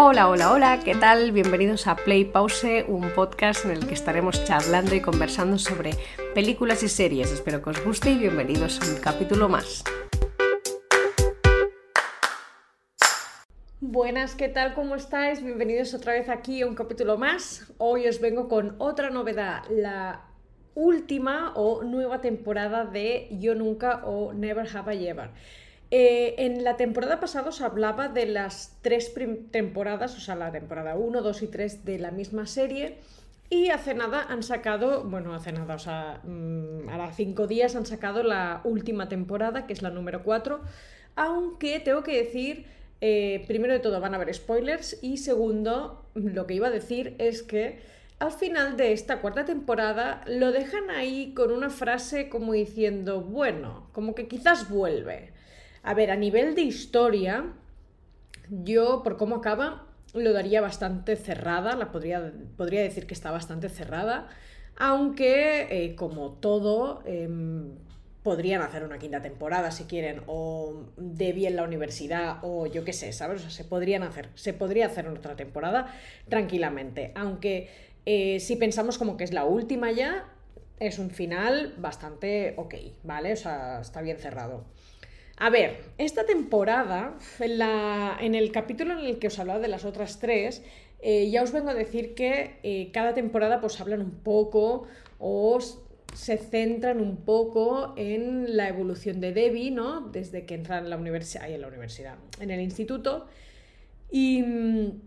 Hola, hola, hola, ¿qué tal? Bienvenidos a Play Pause, un podcast en el que estaremos charlando y conversando sobre películas y series. Espero que os guste y bienvenidos a un capítulo más. Buenas, ¿qué tal? ¿Cómo estáis? Bienvenidos otra vez aquí a un capítulo más. Hoy os vengo con otra novedad, la última o nueva temporada de Yo Nunca o Never Have I Ever. Eh, en la temporada pasada os hablaba de las tres temporadas, o sea, la temporada 1, 2 y 3 de la misma serie. Y hace nada han sacado, bueno, hace nada, o sea, mm, a cinco días han sacado la última temporada, que es la número 4. Aunque tengo que decir, eh, primero de todo van a haber spoilers y segundo, lo que iba a decir es que al final de esta cuarta temporada lo dejan ahí con una frase como diciendo, bueno, como que quizás vuelve. A ver, a nivel de historia, yo, por cómo acaba, lo daría bastante cerrada, la podría, podría decir que está bastante cerrada, aunque, eh, como todo, em, podrían hacer una quinta temporada si quieren, o Debbie en la universidad, o yo qué sé, ¿sabes? O sea, se podrían hacer, se podría hacer otra temporada tranquilamente, aunque eh, si pensamos como que es la última ya, es un final bastante ok, ¿vale? O sea, está bien cerrado. A ver, esta temporada, en, el capítulo en el que os hablaba de las otras tres, eh, ya os vengo a decir que eh, cada temporada pues hablan un poco o se centran un poco en la evolución de Debbie, ¿no? Desde que entra en la universidad, en la universidad, en el instituto. Y mm,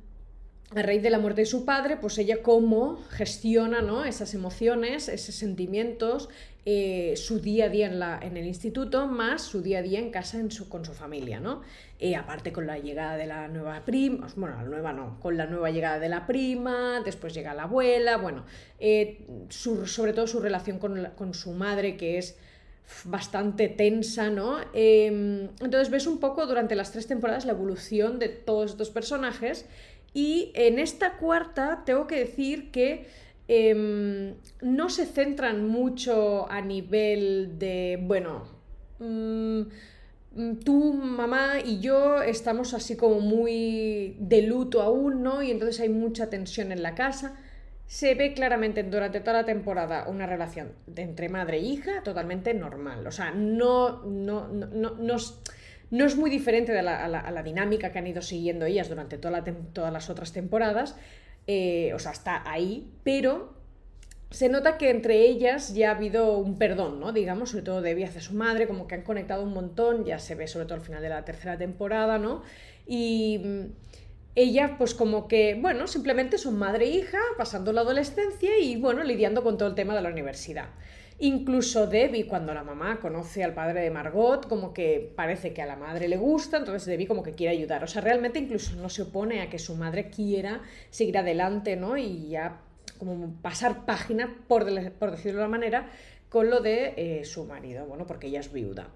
a raíz de la muerte de su padre, pues ella cómo gestiona ¿no? esas emociones, esos sentimientos, eh, su día a día en, la, en, el instituto, más su día a día en casa en su, con su familia, ¿no? Eh, aparte con la llegada de la nueva prima, bueno, la nueva no, con la nueva llegada de la prima, después llega la abuela, bueno, eh, sobre todo su relación con, con, su madre, que es bastante tensa, ¿no? Em, entonces ves un poco durante las tres temporadas la evolución de todos estos personajes y en esta cuarta tengo que decir que Em, no se centran mucho a nivel de, bueno, mm, mm, tú, mamá y yo estamos así como muy de luto aún, ¿no? Y entonces hay mucha tensión en la casa. Se ve claramente durante toda la temporada una relación entre madre e hija totalmente normal. O sea, no, no, no, no es muy diferente de la, a, la, dinámica que han ido siguiendo ellas durante toda todas las otras temporadas, eh, o sea, está ahí, pero se nota que entre ellas ya ha habido un perdón, ¿no? Digamos, sobre todo Debbie hacia su madre, como que han conectado un montón, ya se ve sobre todo al final de la tercera temporada, ¿no? Y mm, ella, pues como que, bueno, simplemente son madre e hija, pasando la adolescencia y, bueno, lidiando con todo el tema de la universidad. Incluso Debbie, cuando la mamá conoce al padre de Margot, como que parece que a la madre le gusta, entonces Debbie como que quiere ayudar. O sea, realmente incluso no se opone a que su madre quiera seguir adelante, ¿no? Y ya como pasar página, por, por decirlo de una manera, con lo de eh, su marido, bueno, porque ella es viuda.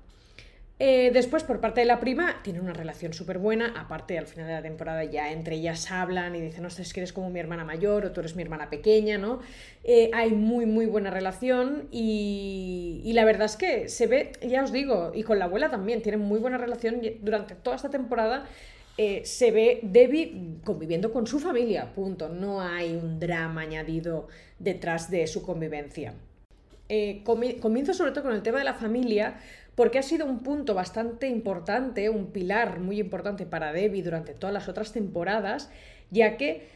Eh, después, por parte de la prima, tiene una relación súper buena. Aparte, al final de la temporada ya entre ellas hablan y dicen, sé, es que eres como mi hermana mayor o tú eres mi hermana pequeña, ¿no? Eh, hay muy, muy buena relación y, y, la verdad es que se ve, ya os digo, y con la abuela también, tienen muy buena relación durante toda esta temporada. Eh, se ve Debbie conviviendo con su familia, punto. No hay un drama añadido detrás de su convivencia. comienzo sobre todo con el tema de la familia, porque ha sido un punto bastante importante, un pilar muy importante para Debbie durante todas las otras temporadas, ya que,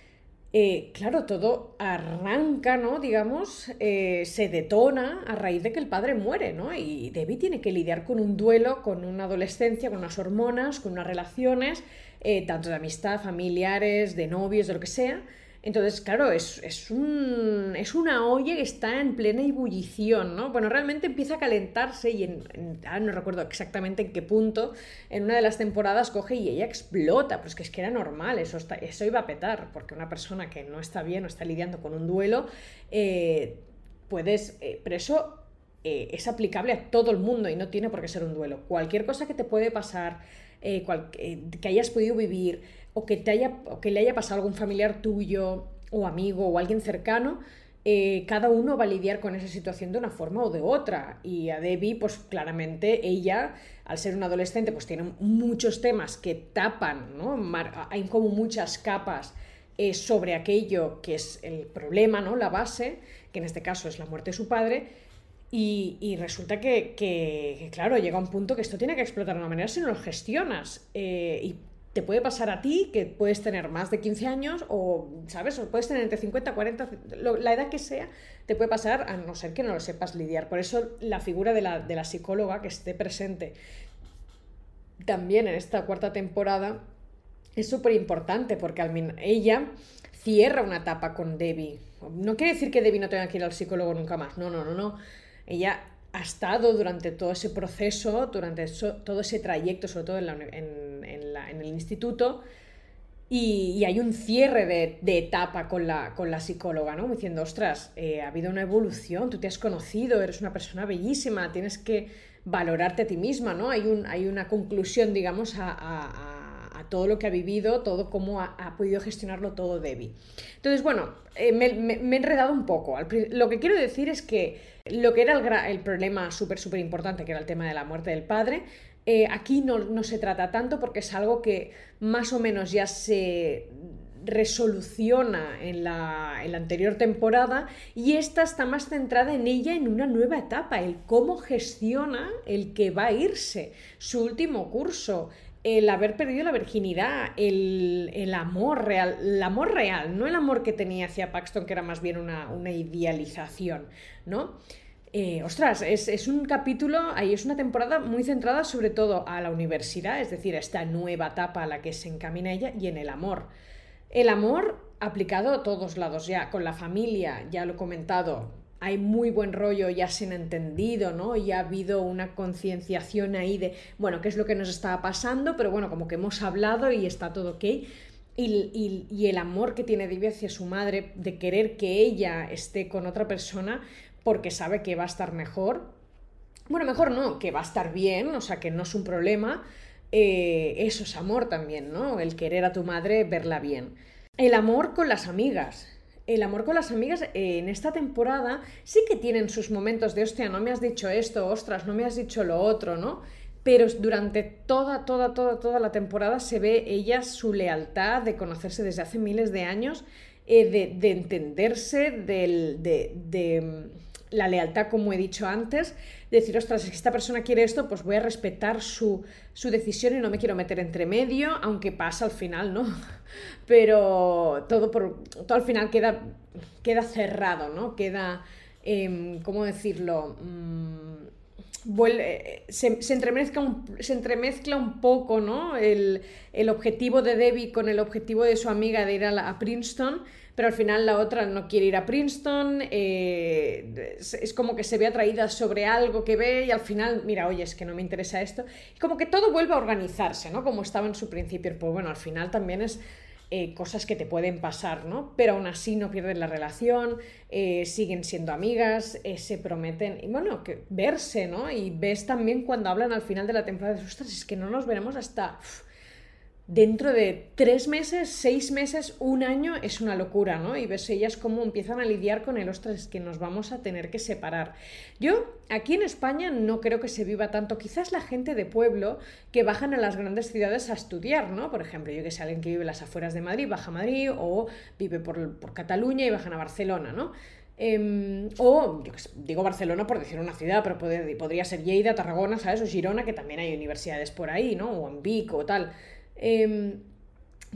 eh, claro, todo arranca, ¿no? Digamos, eh, se detona a raíz de que el padre muere, ¿no? Y Debbie tiene que lidiar con un duelo, con una adolescencia, con unas hormonas, con unas relaciones, eh, tanto de amistad, familiares, de novios, de lo que sea, entonces, claro, es, es, un, es, una olla que está en plena ebullición, ¿no? Bueno, realmente empieza a calentarse y en, no recuerdo exactamente en qué punto, en una de las temporadas coge y ella explota, pues que es que era normal, eso, eso iba a petar, porque una persona que no está bien o está lidiando con un duelo, eh, puedes, eh, pero eso eh, es aplicable a todo el mundo y no tiene por qué ser un duelo. Cualquier cosa que te puede pasar, que hayas podido vivir, o que, te haya, o que le haya pasado a algún familiar tuyo o amigo o alguien cercano, eh, cada uno va a lidiar con esa situación de una forma o de otra. Y a Debbie, pues claramente ella al ser un adolescente, pues tiene muchos temas que tapan, ¿no? Hay como muchas capas eh, sobre aquello que es el problema, ¿no? La base, que en este caso es la muerte de su padre, y, resulta que, claro, llega un punto que esto tiene que explotar de una manera si no lo gestionas. Eh, y te puede pasar a ti que puedes tener más de 15 años o, ¿sabes? O puedes tener entre 50, 40, la edad que sea, te puede pasar a no ser que no lo sepas lidiar. Por eso la figura de la, de la psicóloga que esté presente también en esta cuarta temporada es súper importante porque al ella cierra una etapa con Debbie. No quiere decir que Debbie no tenga que ir al psicólogo nunca más. No, no, no, no ella ha estado durante todo ese proceso, durante todo ese trayecto, sobre todo en, el instituto, y, hay un cierre de, etapa con la, con la, psicóloga, ¿no? Diciendo, ostras, eh, ha habido una evolución, tú te has conocido, eres una persona bellísima, tienes que valorarte a ti misma, ¿no? Hay, un, hay una conclusión, digamos, a todo lo que ha vivido, todo cómo ha, podido gestionarlo todo Debbie. Entonces, bueno, eh, me, he enredado un poco. Lo que quiero decir es que lo que era el, problema súper, súper importante, que era el tema de la muerte del padre, eh, aquí no, se trata tanto porque es algo que más o menos ya se resoluciona en la, en la, anterior temporada y esta está más centrada en ella en una nueva etapa, el cómo gestiona el que va a irse, su último curso, el haber perdido la virginidad, el, amor real, el amor real, no el amor que tenía hacia Paxton, que era más bien una, idealización, ¿no? Eh, ostras, es, un capítulo, ahí es una temporada muy centrada sobre todo a la universidad, es decir, a esta nueva etapa a la que se encamina ella y en el amor. El amor aplicado a todos lados ya, con la familia, ya lo he comentado, hay muy buen rollo, ya se han entendido, ¿no? Y ha habido una concienciación ahí de, bueno, qué es lo que nos estaba pasando, pero bueno, como que hemos hablado y está todo ok. Y, el amor que tiene Debbie hacia su madre, de querer que ella esté con otra persona porque sabe que va a estar mejor. Bueno, mejor no, que va a estar bien, o sea, que no es un problema. Eh, eso es amor también, ¿no? El querer a tu madre, verla bien. El amor con las amigas el amor con las amigas en esta temporada sí que tienen sus momentos de, hostia, no me has dicho esto, ostras, no me has dicho lo otro, ¿no? Pero durante toda, toda, toda, toda la temporada se ve ella su lealtad de conocerse desde hace miles de años, eh, de, entenderse, de la lealtad, como he dicho antes, decir, ostras, si esta persona quiere esto, pues voy a respetar su, decisión y no me quiero meter entre medio, aunque pasa al final, ¿no? Pero todo, por, todo al final queda, queda cerrado, ¿no? Queda, em, ¿cómo decirlo? Mm, se, se, entremezcla un, se, entremezcla un, poco ¿no? el, objetivo de Debbie con el objetivo de su amiga de ir a Princeton pero al final la otra no quiere ir a Princeton, eh, es como que se ve atraída sobre algo que ve y al final, mira, oye, es que no me interesa esto, y como que todo vuelve a organizarse, ¿no? Como estaba en su principio, pues bueno, al final también es... Eh, cosas que te pueden pasar, ¿no? Pero aún así no pierden la relación, eh, siguen siendo amigas, se prometen, y bueno, que verse, ¿no? Y ves también cuando hablan al final de la temporada, ostras, es que no nos veremos hasta dentro de tres meses, seis meses, un año, es una locura, ¿no? Y ves ellas cómo empiezan a lidiar con el, ostras, que nos vamos a tener que separar. Yo, aquí en España, no creo que se viva tanto. Quizás la gente de pueblo que bajan a las grandes ciudades a estudiar, ¿no? Por ejemplo, yo que sé, alguien que vive en las afueras de Madrid, baja a Madrid, o vive por, Cataluña y bajan a Barcelona, ¿no? Em, o, yo digo Barcelona por decir una ciudad, pero podría ser Lleida, Tarragona, ¿sabes? O Girona, que también hay universidades por ahí, ¿no? O en Vic o tal. Em,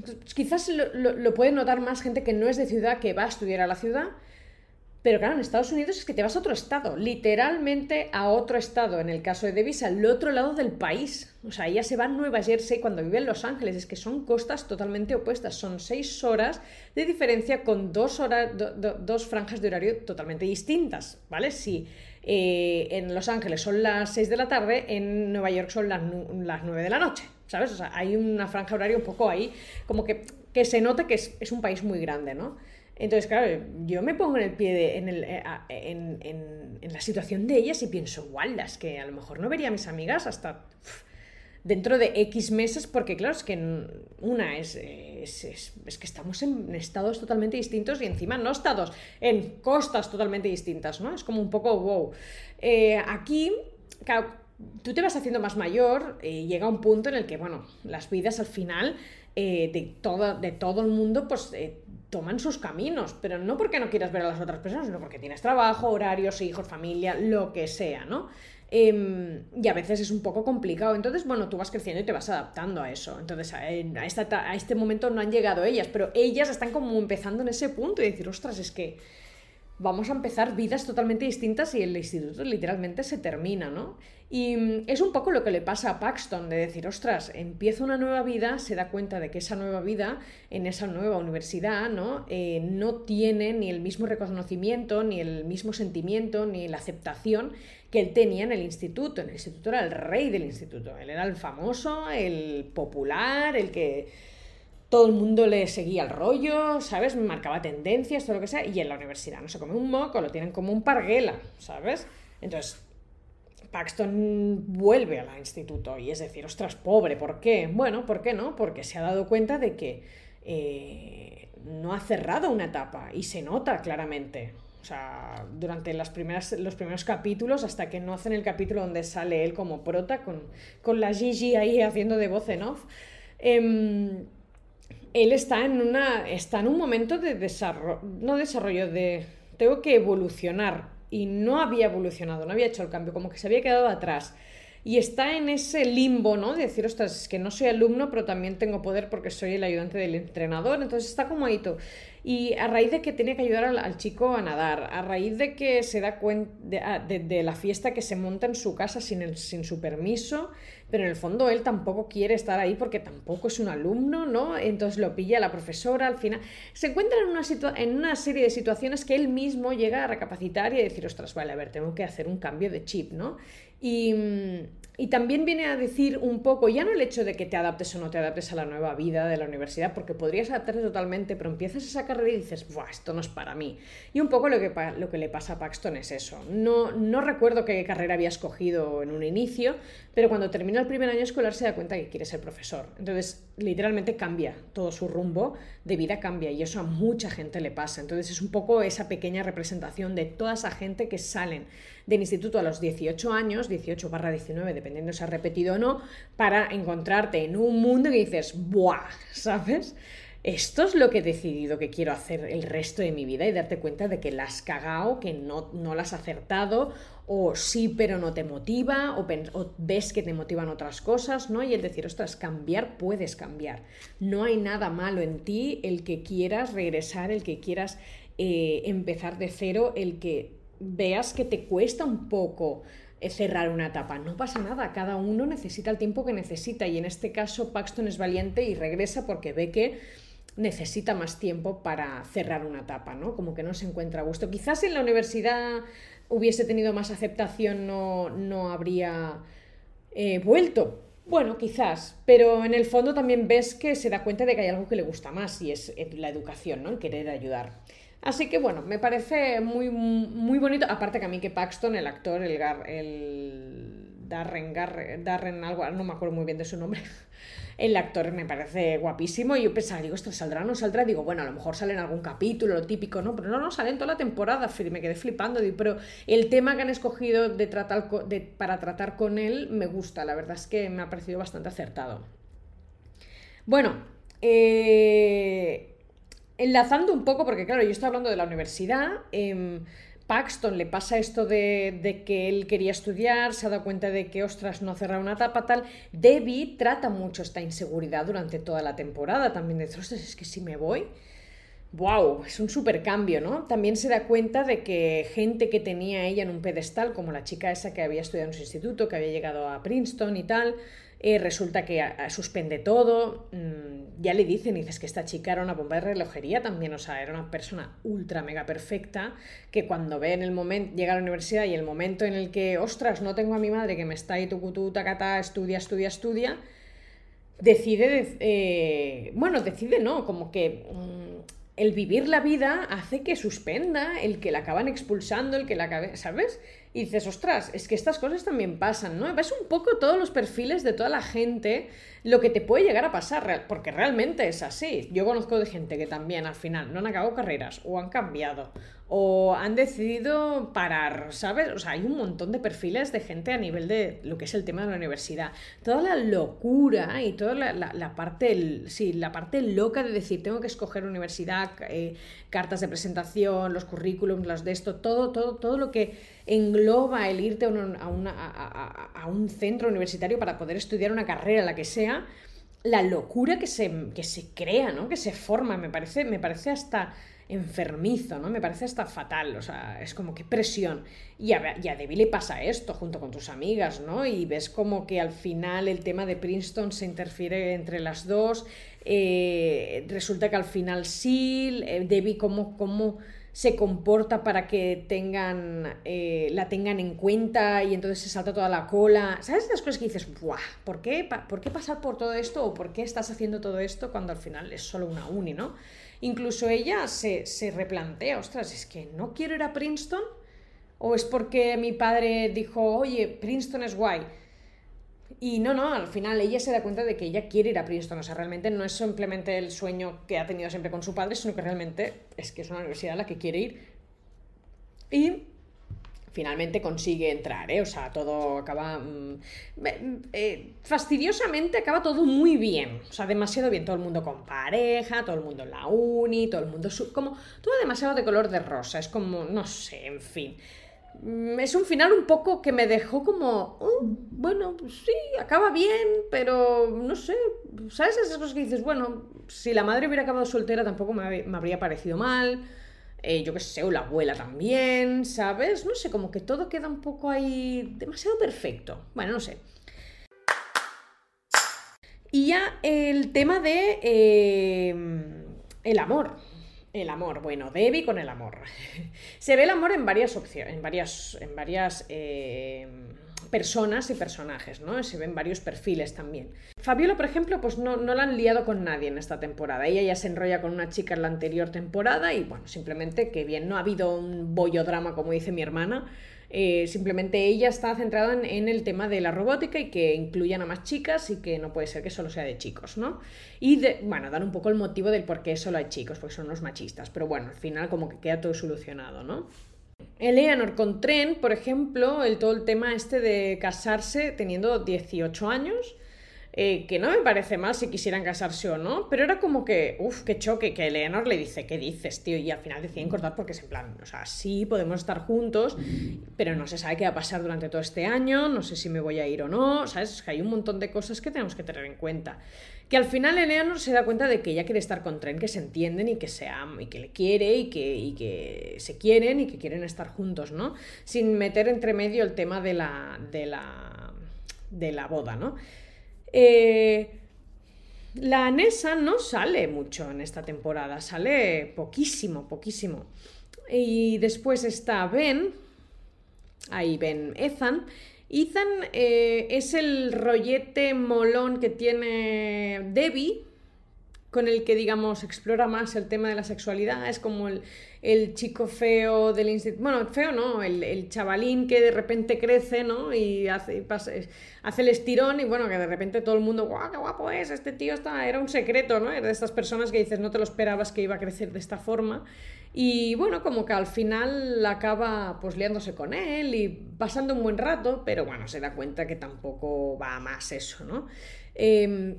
pues quizás lo, puede notar más gente que no es de ciudad, que va a estudiar a la ciudad, pero claro, en Estados Unidos es que te vas a otro estado, literalmente a otro estado. En el caso de Davis, al otro lado del país. O sea, ella se va a Nueva Jersey cuando vive en Los Ángeles. Es que son costas totalmente opuestas. Son seis horas de diferencia con dos, horas, dos franjas de horario totalmente distintas, ¿vale? Si eh, en Los Ángeles son las seis de la tarde, en Nueva York son las, las nueve de la noche. ¿Sabes? O sea, hay una franja horaria un poco ahí, como que, que se note que es, un país muy grande, ¿no? Entonces, claro, yo me pongo en el pie de, en, el, eh, en, en, la situación de ellas y pienso, gualdas, que a lo mejor no vería a mis amigas hasta dentro de X meses, porque claro, es que una es, es, es, que estamos en estados totalmente distintos y encima no estados, en costas totalmente distintas, ¿no? Es como un poco wow. Eh, aquí, claro, tú te vas haciendo más mayor y llega un punto en el que, bueno, las vidas al final eh, de, todo, de todo el mundo, pues eh, toman sus caminos, pero no porque no quieras ver a las otras personas, sino porque tienes trabajo, horarios, hijos, familia, lo que sea, ¿no? Em, y a veces es un poco complicado. Entonces, bueno, tú vas creciendo y te vas adaptando a eso. Entonces, a, a este momento no han llegado ellas, pero ellas están como empezando en ese punto y decir, ostras, es que vamos a empezar vidas totalmente distintas y el instituto literalmente se termina, ¿no? Y mm, es un poco lo que le pasa a Paxton, de decir, ostras, empieza una nueva vida, se da cuenta de que esa nueva vida en esa nueva universidad, ¿no? Eh, no tiene ni el mismo reconocimiento, ni el mismo sentimiento, ni la aceptación que él tenía en el instituto. En el instituto era el rey del instituto, él era el famoso, el popular, el que todo el mundo le seguía el rollo, ¿sabes? Marcaba tendencias, todo lo que sea, y en la universidad no se come un moco, lo tienen como un parguela, ¿sabes? Entonces, Paxton vuelve al instituto y es decir, ostras, pobre, ¿por qué? Bueno, ¿por qué no? Porque se ha dado cuenta de que eh, no ha cerrado una etapa y se nota claramente. O sea, durante los primeros capítulos, hasta que no hacen el capítulo donde sale él como prota, con, con la Gigi ahí haciendo de voz en off. Em, él está en, una, está en un momento de desarrollo, no desarrollo, de tengo que evolucionar y no había evolucionado, no había hecho el cambio, como que se había quedado atrás. Y está en ese limbo, ¿no? De decir, ostras, es que no soy alumno, pero también tengo poder porque soy el ayudante del entrenador. Entonces está como ahí todo. Y a raíz de que tiene que ayudar al, chico a nadar, a raíz de que se da cuenta de, de, la fiesta que se monta en su casa sin, el, sin su permiso, pero en el fondo él tampoco quiere estar ahí porque tampoco es un alumno, ¿no? Entonces lo pilla la profesora al final. Se encuentra en una, en una serie de situaciones que él mismo llega a recapacitar y a decir, ostras, vale, a ver, tengo que hacer un cambio de chip, ¿no? Y, y también viene a decir un poco, ya no el hecho de que te adaptes o no te adaptes a la nueva vida de la universidad, porque podrías adaptarte totalmente, pero empiezas esa carrera y dices, Buah, esto no es para mí. Y un poco lo que, lo que le pasa a Paxton es eso. No, no recuerdo qué carrera había escogido en un inicio, pero cuando termina el primer año escolar se da cuenta que quiere ser profesor. Entonces, literalmente cambia todo su rumbo de vida, cambia, y eso a mucha gente le pasa. Entonces, es un poco esa pequeña representación de toda esa gente que salen del instituto a los 18 años, 18 barra 19, dependiendo si has repetido o no, para encontrarte en un mundo que dices, ¡buah! ¿Sabes? Esto es lo que he decidido que quiero hacer el resto de mi vida y darte cuenta de que la has cagado, que no, no la has acertado, o sí pero no te motiva, o, ves que te motivan otras cosas, ¿no? Y el decir, ostras, cambiar puedes cambiar. No hay nada malo en ti el que quieras regresar, el que quieras eh, empezar de cero, el que veas que te cuesta un poco eh, cerrar una etapa. No pasa nada, cada uno necesita el tiempo que necesita y en este caso Paxton es valiente y regresa porque ve que necesita más tiempo para cerrar una etapa, ¿no? Como que no se encuentra a gusto. Quizás en la universidad hubiese tenido más aceptación, no, no habría eh, vuelto. Bueno, quizás, pero en el fondo también ves que se da cuenta de que hay algo que le gusta más y es eh, la educación, ¿no? El querer ayudar. Así que bueno, me parece muy, muy bonito. Aparte que a mí que Paxton, el actor, el, el Darren, Darren, algo, no me acuerdo muy bien de su nombre. El actor me parece guapísimo y yo pensaba, digo, esto saldrá o no saldrá. Digo, bueno, a lo mejor sale en algún capítulo, lo típico, ¿no? Pero no, no, sale en toda la temporada. Me quedé flipando. Pero el tema que han escogido de tratar, de, para tratar con él me gusta. La verdad es que me ha parecido bastante acertado. Bueno, eh enlazando un poco, porque claro, yo estoy hablando de la universidad, em, Paxton le pasa esto de, que él quería estudiar, se ha dado cuenta de que, ostras, no ha cerrado una etapa, tal. Debbie trata mucho esta inseguridad durante toda la temporada, también dice, ostras, es que si me voy... ¡Wow! Es un super cambio, ¿no? También se da cuenta de que gente que tenía ella en un pedestal, como la chica esa que había estudiado en su instituto, que había llegado a Princeton y tal, eh, resulta que suspende todo, mm, ya le dicen, dices que esta chica era una bomba de relojería también, o sea, era una persona ultra mega perfecta, que cuando ve en el momento, llega a la universidad y el momento en el que, ostras, no tengo a mi madre que me está ahí tucutú, tacata, estudia, estudia, estudia, decide, eh, bueno, decide no, como que... Mm, el vivir la vida hace que suspenda, el que la acaban expulsando, el que la acabe, ¿sabes? Y dices, ostras, es que estas cosas también pasan, ¿no? Ves un poco todos los perfiles de toda la gente, lo que te puede llegar a pasar, porque realmente es así. Yo conozco de gente que también al final no han acabado carreras o han cambiado o han decidido parar, ¿sabes? O sea, hay un montón de perfiles de gente a nivel de lo que es el tema de la universidad. Toda la locura y toda la, parte, sí, la parte loca de decir, tengo que escoger universidad, eh, cartas de presentación, los currículums, los de esto, todo, todo, todo lo que engloba el irte a, a, un centro universitario para poder estudiar una carrera, la que sea, la locura que se, que se crea, ¿no? Que se forma, me parece, me parece hasta enfermizo, ¿no? Me parece hasta fatal, o sea, es como que presión. Y a, y a Debbie le pasa esto junto con tus amigas, ¿no? Y ves como que al final el tema de Princeton se interfiere entre las dos, eh, resulta que al final sí, eh, Debbie como... como se comporta para que tengan, eh, la tengan en cuenta y entonces se salta toda la cola. ¿Sabes las cosas que dices, Buah, ¿por qué, ¿por qué pasar por todo esto o por qué estás haciendo todo esto cuando al final es solo una uni, ¿no? Incluso ella se, se replantea, ostras, es que no quiero ir a Princeton o es porque mi padre dijo, oye, Princeton es guay. Y no, no, al final ella se da cuenta de que ella quiere ir a Princeton. O sea, realmente no es simplemente el sueño que ha tenido siempre con su padre, sino que realmente es que es una universidad a la que quiere ir. Y finalmente consigue entrar, ¿eh? O sea, todo acaba... Mm, eh, fastidiosamente acaba todo muy bien, o sea, demasiado bien, todo el mundo con pareja, todo el mundo en la uni, todo el mundo... como todo demasiado de color de rosa, es como, no sé, en fin. Es un final un poco que me dejó como, oh, bueno, pues sí, acaba bien, pero no sé, ¿sabes esas cosas que dices? Bueno, si la madre hubiera acabado soltera tampoco me, me habría parecido mal eh, yo qué sé, o la abuela también, ¿sabes? No sé, como que todo queda un poco ahí demasiado perfecto. Bueno, no sé. Y ya el tema de eh, el amor. El amor, bueno, Debbie con el amor. Se ve el amor en varias opciones, en varias, en varias eh, personas y personajes, ¿no? Se ven varios perfiles también. Fabiola, por ejemplo, pues no, no la han liado con nadie en esta temporada. Ella ya se enrolla con una chica en la anterior temporada y bueno, simplemente que bien, no ha habido un bollodrama como dice mi hermana. Eh, simplemente ella está centrada en, el tema de la robótica y que incluyan a más chicas y que no puede ser que solo sea de chicos, ¿no? Y bueno, dar un poco el motivo del por qué solo hay chicos, porque son los machistas, pero bueno, al final como que queda todo solucionado, ¿no? Eleanor con Tren, por ejemplo, el, todo el tema este de casarse teniendo 18 años, eh, que no me parece mal si quisieran casarse o no, pero era como que, uff, qué choque, que Eleanor le dice, ¿qué dices, tío? Y al final deciden cortar porque es en plan, o sea, sí, podemos estar juntos, pero no se sabe qué va a pasar durante todo este año, no sé si me voy a ir o no, ¿sabes? Es que hay un montón de cosas que tenemos que tener en cuenta. Que al final Eleanor se da cuenta de que ella quiere estar con Tren, que se entienden y que se aman, y que le quiere y que, y que se quieren y que quieren estar juntos, ¿no? Sin meter entre medio el tema de la, de la, de la boda, ¿no? Eh, la Nessa no sale mucho en esta temporada, sale poquísimo, poquísimo. Y después está Ben, ahí Ben Ethan. Ethan eh, es el rollete molón que tiene Debbie, con el que, digamos, explora más el tema de la sexualidad. Es como el, el chico feo del instituto. Bueno, feo no, el, el, chavalín que de repente crece, ¿no? Y hace, hace el estirón y bueno, que de repente todo el mundo, ¡guau, qué guapo es! Este tío está, era un secreto, ¿no? Era de estas personas que dices, no te lo esperabas que iba a crecer de esta forma. Y bueno, como que al final acaba pues liándose con él y pasando un buen rato, pero bueno, se da cuenta que tampoco va más eso, ¿no? Em,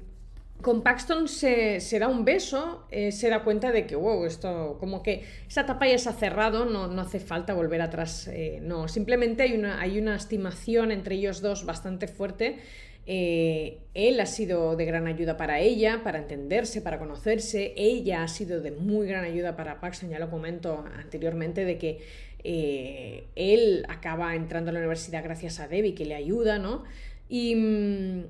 con Paxton se, da un beso, eh, se da cuenta de que, wow, esto, como que esa etapa ya se ha cerrado, no, no hace falta volver atrás, eh, no, simplemente hay una, hay una estimación entre ellos dos bastante fuerte. Eh, él ha sido de gran ayuda para ella, para entenderse, para conocerse. Ella ha sido de muy gran ayuda para Paxton, ya lo comento anteriormente, de que él acaba entrando a la universidad gracias a Debbie, que le ayuda, ¿no? Y, mm,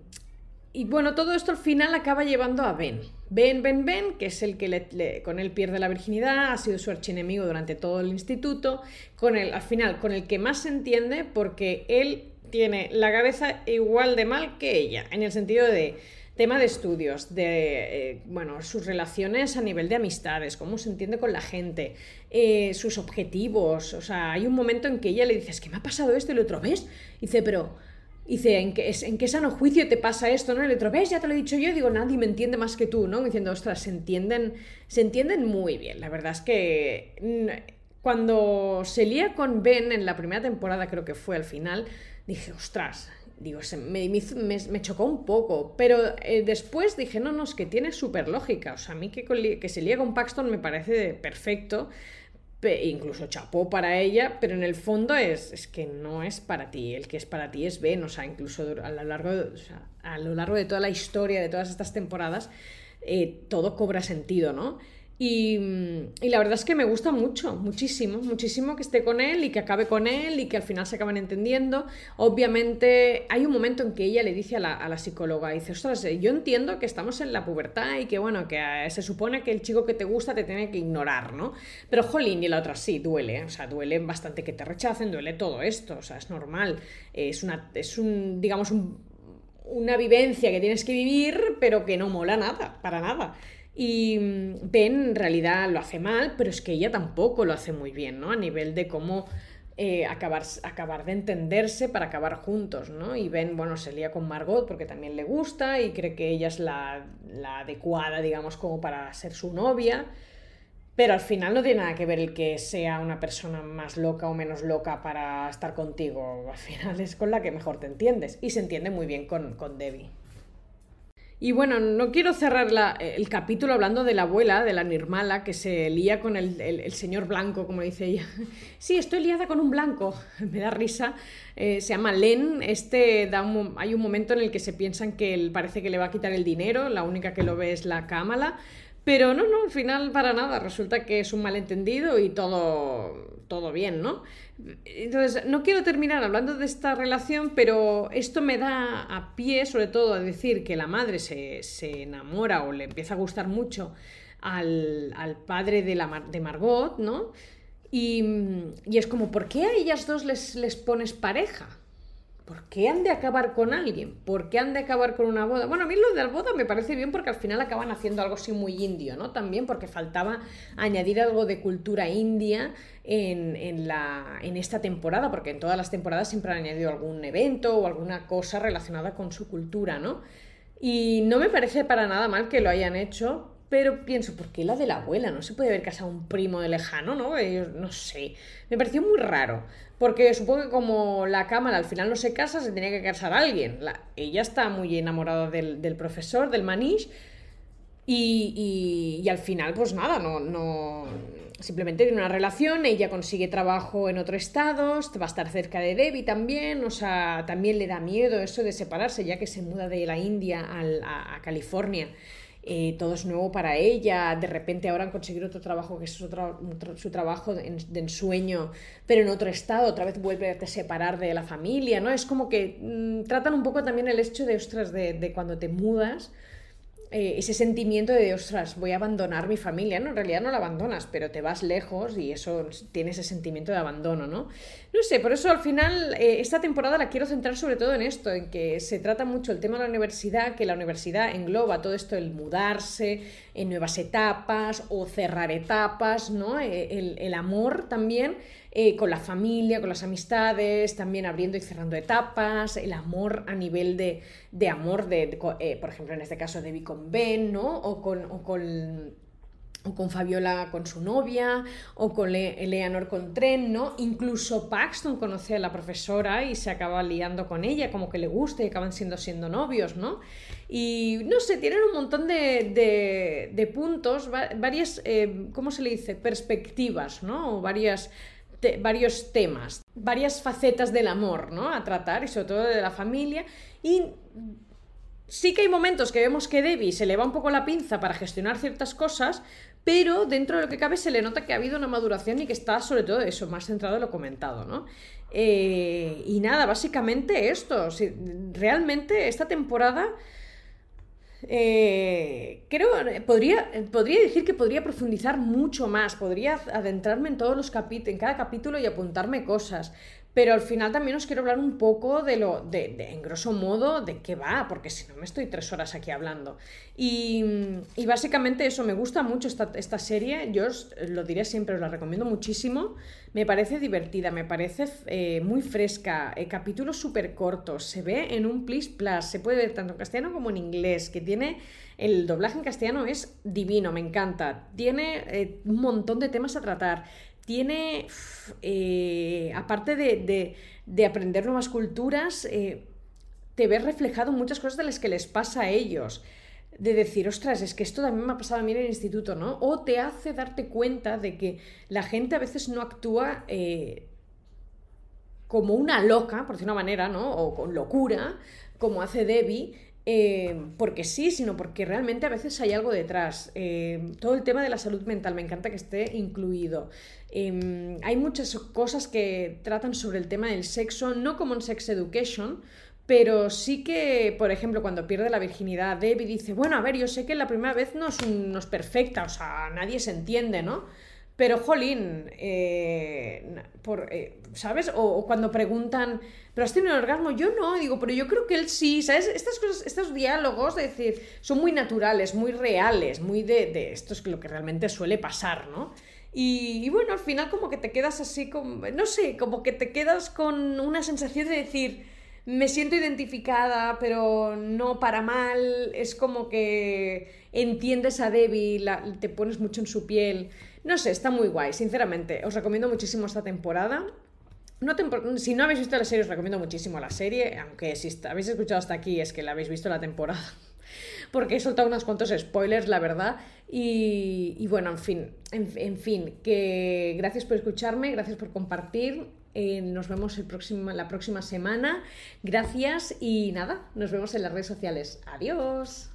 y bueno, todo esto al final acaba llevando a Ben. Ben, Ben, Ben, que es el que le, con él pierde la virginidad, ha sido su archienemigo durante todo el instituto, con él, al final, con el que más se entiende porque él tiene la cabeza igual de mal que ella, en el sentido de tema de estudios, de eh, bueno, sus relaciones a nivel de amistades, cómo se entiende con la gente, eh, sus objetivos. O sea, hay un momento en que ella le dice, es que me ha pasado esto y el otro, ¿ves? dice, pero dice, ¿en qué, ¿en qué sano juicio te pasa esto? ¿no? El otro, ¿ves? Ya te lo he dicho yo. digo, nadie me entiende más que tú, ¿no? Diciendo, ostras, se entienden, se entienden muy bien. La verdad es que mm, cuando se lía con Ben en la primera temporada, creo que fue al final, dije, ostras, digo, me, me, chocó un poco, pero eh, después dije, no, no, es que tiene súper lógica. O sea, a mí que, que se lía con Paxton me parece perfecto incluso chapó para ella, pero en el fondo es, es, que no es para ti, el que es para ti es Ben, o sea, incluso a lo largo de, toda la historia de todas estas temporadas, eh, todo cobra sentido, ¿no? Y, la verdad es que me gusta mucho, muchísimo, muchísimo que esté con él y que acabe con él y que al final se acaben entendiendo. Obviamente hay un momento en que ella le dice a la, psicóloga, dice, ostras, eh, yo entiendo que estamos en la pubertad y que bueno, que eh, se supone que el chico que te gusta te tiene que ignorar, ¿no? Pero jolín, y la otra sí, duele, o sea, duele bastante que te rechacen, duele todo esto, o sea, es normal, es, una, es un, digamos, una vivencia que tienes que vivir, pero que no mola nada, para nada. Y Ben mm, en realidad lo hace mal, pero es que ella tampoco lo hace muy bien, ¿no? A nivel de cómo eh, acabar, acabar de entenderse para acabar juntos, ¿no? Y Ben, bueno, se lía con Margot porque también le gusta y cree que ella es la, la adecuada, digamos, como para ser su novia. Pero al final no tiene nada que ver el que sea una persona más loca o menos loca para estar contigo. Al final es con la que mejor te entiendes. Y se entiende muy bien con, con Debbie. Y bueno, no quiero cerrar el capítulo hablando de la abuela, de la Nirmala, que se lía con el, señor blanco, como dice ella. Sí, estoy liada con un blanco, me da risa. Eh, se llama Len. Este da hay un momento en el que se piensan que él parece que le va a quitar el dinero, la única que lo ve es la cámara. Pero no, no, al final para nada. Resulta que es un malentendido y todo, todo bien, ¿no? Entonces, no quiero terminar hablando de esta relación, pero esto me da a pie, sobre todo, a decir que la madre se, enamora o le empieza a gustar mucho al, padre de, la, de Margot, ¿no? Y, y, es como, ¿por qué a ellas dos les, les pones pareja? ¿Por qué han de acabar con alguien? ¿Por qué han de acabar con una boda? Bueno, a mí lo de la boda me parece bien porque al final acaban haciendo algo así muy indio, ¿no? También porque faltaba añadir algo de cultura india en, la, en esta temporada, porque en todas las temporadas siempre han añadido algún evento o alguna cosa relacionada con su cultura, ¿no? Y no me parece para nada mal que lo hayan hecho, pero pienso, ¿por qué la de la abuela? No se puede ver casado un primo de lejano, ¿no? no sé. Me pareció muy raro. Porque supongo que como la cámara al final no se casa, se tenía que casar alguien. ella está muy enamorada del, profesor, del Manish. Y, y, al final, pues nada, no, no. Simplemente tiene una relación, ella consigue trabajo en otro estado, va a estar cerca de Debbie también, o sea, también le da miedo eso de separarse, ya que se muda de la India a California. Eh, todo es nuevo para ella, de repente ahora han conseguido otro trabajo que es otro, su trabajo de, ensueño, pero en otro estado, otra vez vuelve a separar de la familia, ¿no? Es como que mm, tratan un poco también el hecho de, ostras, de cuando te mudas, eh, ese sentimiento de, ostras, voy a abandonar mi familia, ¿no? En realidad no la abandonas, pero te vas lejos y eso tiene ese sentimiento de abandono, ¿no? No sé, por eso al final eh, esta temporada la quiero centrar sobre todo en esto, en que se trata mucho el tema de la universidad, que la universidad engloba todo esto, el mudarse en nuevas etapas o cerrar etapas, ¿no? Eh, el, el amor también eh, con la familia, con las amistades, también abriendo y cerrando etapas, el amor a nivel de, amor, de, eh, por ejemplo, en este caso de con Ben, ¿no? O con, o con o con Fabiola con su novia, o con Eleanor con Tren, ¿no? Incluso Paxton conoce a la profesora y se acaba liando con ella, como que le gusta y acaban siendo siendo novios, ¿no? Y no sé, tienen un montón de, de, puntos, varias, eh, ¿cómo se le dice? Perspectivas, ¿no? O varias varios temas, varias facetas del amor, ¿no? A tratar y sobre todo de la familia. Y sí que hay momentos que vemos que Debbie se le va un poco la pinza para gestionar ciertas cosas, pero dentro de lo que cabe se le nota que ha habido una maduración y que está sobre todo eso, más centrado en lo comentado, ¿no? Eh, y nada, básicamente esto. realmente esta temporada... Eh, creo, podría, podría decir que podría profundizar mucho más, podría adentrarme en todos los capítulos, en cada capítulo y apuntarme cosas. Pero al final también os quiero hablar un poco de lo, de, en grosso modo, de qué va, porque si no me estoy tres horas aquí hablando. Y, básicamente eso, me gusta mucho esta, esta, serie, yo os lo diré siempre, os la recomiendo muchísimo. Me parece divertida, me parece eh, muy fresca, eh, capítulos súper cortos, se ve en un Please Plus, se puede ver tanto en castellano como en inglés, que tiene el doblaje en castellano es divino, me encanta. Tiene eh, un montón de temas a tratar tiene, eh, aparte de, aprender nuevas culturas, eh, te ves reflejado en muchas cosas de las que les pasa a ellos. De decir, ostras, es que esto también me ha pasado a mí en el instituto, ¿no? O te hace darte cuenta de que la gente a veces no actúa eh, como una loca, por decir una manera, ¿no? O con locura, como hace Debbie, eh, porque sí, sino porque realmente a veces hay algo detrás. Eh, todo el tema de la salud mental me encanta que esté incluido. Em, hay muchas cosas que tratan sobre el tema del sexo, no como en Sex Education, pero sí que, por ejemplo, cuando pierde la virginidad, Debbie dice, bueno, a ver, yo sé que la primera vez no es, no es perfecta, o sea, nadie se entiende, ¿no? Pero, jolín, eh, por, eh, ¿sabes? O, cuando preguntan, ¿pero has tenido un orgasmo? Yo no, digo, pero yo creo que él sí, ¿sabes? Estas cosas, estos diálogos, de decir, son muy naturales, muy reales, muy de, de esto es lo que realmente suele pasar, ¿no? Y, bueno, al final como que te quedas así, como, no sé, como que te quedas con una sensación de decir, me siento identificada, pero no para mal, es como que entiendes a Debbie, te pones mucho en su piel. No sé, está muy guay, sinceramente. Os recomiendo muchísimo esta temporada. No si no habéis visto la serie, os recomiendo muchísimo la serie, aunque si habéis escuchado hasta aquí es que la habéis visto la temporada, porque he soltado unos cuantos spoilers, la verdad. Y, bueno, en fin, en, fin, que gracias por escucharme, gracias por compartir. Eh, nos vemos la próxima semana. Gracias y nada, nos vemos en las redes sociales. Adiós.